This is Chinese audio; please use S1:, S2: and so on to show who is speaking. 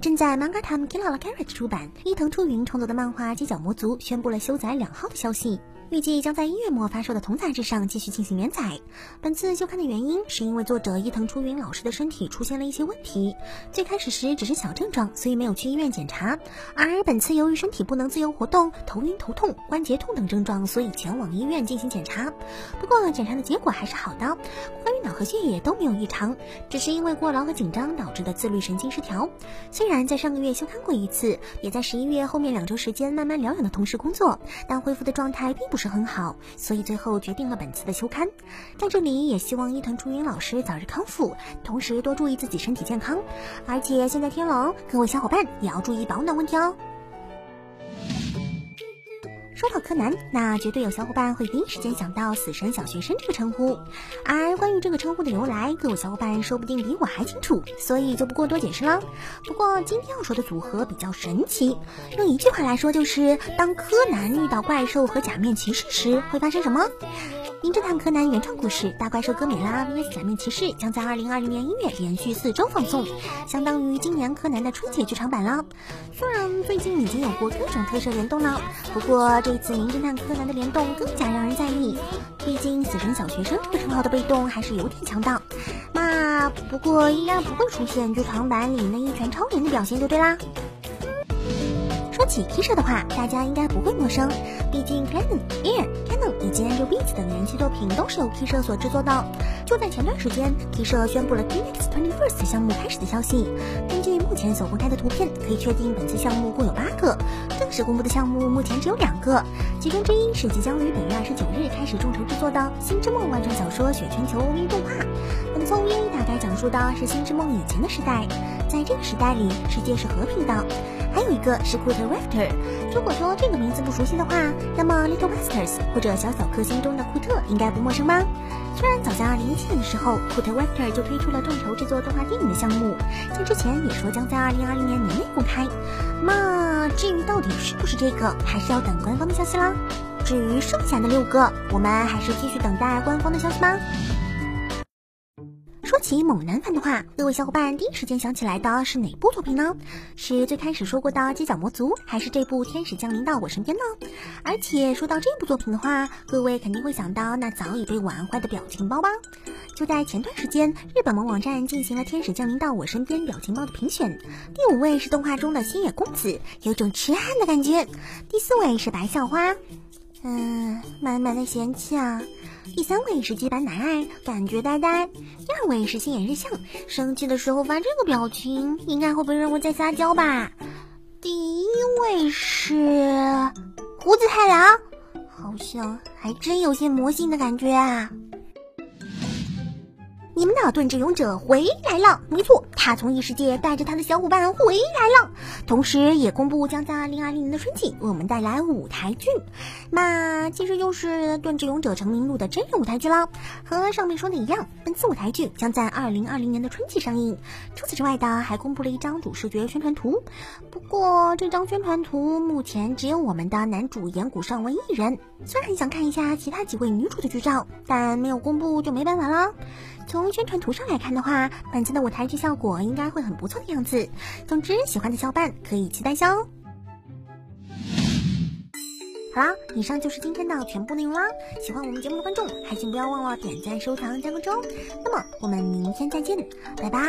S1: 正在 Manga Time Killa Carrot 出版，伊藤初云创作的漫画《街角魔族》宣布了休载两号的消息。预计将在一月末发售的同杂志上继续进行连载。本次休刊的原因是因为作者伊藤初云老师的身体出现了一些问题，最开始时只是小症状，所以没有去医院检查。而本次由于身体不能自由活动、头晕头痛、关节痛等症状，所以前往医院进行检查。不过检查的结果还是好的，关脑和血液都没有异常，只是因为过劳和紧张导致的自律神经失调。虽然在上个月休刊过一次，也在十一月后面两周时间慢慢疗养的同时工作，但恢复的状态并不。是很好，所以最后决定了本次的休刊。在这里也希望伊藤初云老师早日康复，同时多注意自己身体健康。而且现在天冷，各位小伙伴也要注意保暖问题哦。说到柯南，那绝对有小伙伴会第一时间想到“死神小学生”这个称呼。而关于这个称呼的由来，各位小伙伴说不定比我还清楚，所以就不过多解释了。不过今天要说的组合比较神奇，用一句话来说就是：当柯南遇到怪兽和假面骑士时，会发生什么？《名侦探柯南》原创故事《大怪兽哥美拉 vs 假面骑士》将在二零二零年一月连续四周放送，相当于今年柯南的春节剧场版了。虽然最近已经有过各种特摄联动了，不过这次《名侦探柯南》的联动更加让人在意。毕竟“死神小学生”这个称号的被动还是有点强大。那不过应该不会出现剧场版里那一拳超人的表现就对啦。起 T 社的话，大家应该不会陌生，毕竟 Canon、Air、Canon 以及 Angel Beats 等人气作品都是由 T 社所制作的。就在前段时间，T 社宣布了 t Next Twenty First 项目开始的消息。根据目前所公开的图片，可以确定本次项目共有八个。正式公布的项目目前只有两个，其中之一是即将于本月二十九日开始众筹制作的《星之梦》外传小说雪全球 OV 动画。本作 OV 大概讲述的是星之梦以前的时代，在这个时代里，世界是和平的。还有一个是 Quarter Vector，如果说这个名字不熟悉的话，那么 Little Masters 或者小小克星中的库特应该不陌生吧？虽然早在二零一七年的时候，Quarter Vector 就推出了众筹制作动画电影的项目，像之前也说将在二零二零年年内公开。那至于到底是不是这个，还是要等官方的消息啦。至于剩下的六个，我们还是继续等待官方的消息吧。起猛男番的话，各位小伙伴第一时间想起来的是哪部作品呢？是最开始说过的《犄角魔族》，还是这部《天使降临到我身边》呢？而且说到这部作品的话，各位肯定会想到那早已被玩坏的表情包吧？就在前段时间，日本某网站进行了《天使降临到我身边》表情包的评选，第五位是动画中的星野公子，有种痴汉的感觉；第四位是白校花，嗯，满满的嫌弃啊。第三位是基板奶爱，感觉呆呆；第二位是心眼日向，生气的时候发这个表情，应该会被认为在撒娇吧。第一位是胡子太郎，好像还真有些魔性的感觉啊。你们的盾之勇者回来了，没错，他从异世界带着他的小伙伴回来了，同时也公布将在二零二零年的春季为我们带来舞台剧，那其实就是盾之勇者成名录的真人舞台剧了。和上面说的一样，本次舞台剧将在二零二零年的春季上映。除此之外的，还公布了一张主视觉宣传图，不过这张宣传图目前只有我们的男主岩谷尚文一人，虽然很想看一下其他几位女主的剧照，但没有公布就没办法了。从宣传图上来看的话，本次的舞台剧效果应该会很不错的样子。总之，喜欢的小伙伴可以期待一下哦。好啦，以上就是今天的全部内容啦。喜欢我们节目的观众，还请不要忘了点赞、收藏、加关注哦。那么，我们明天再见，拜拜。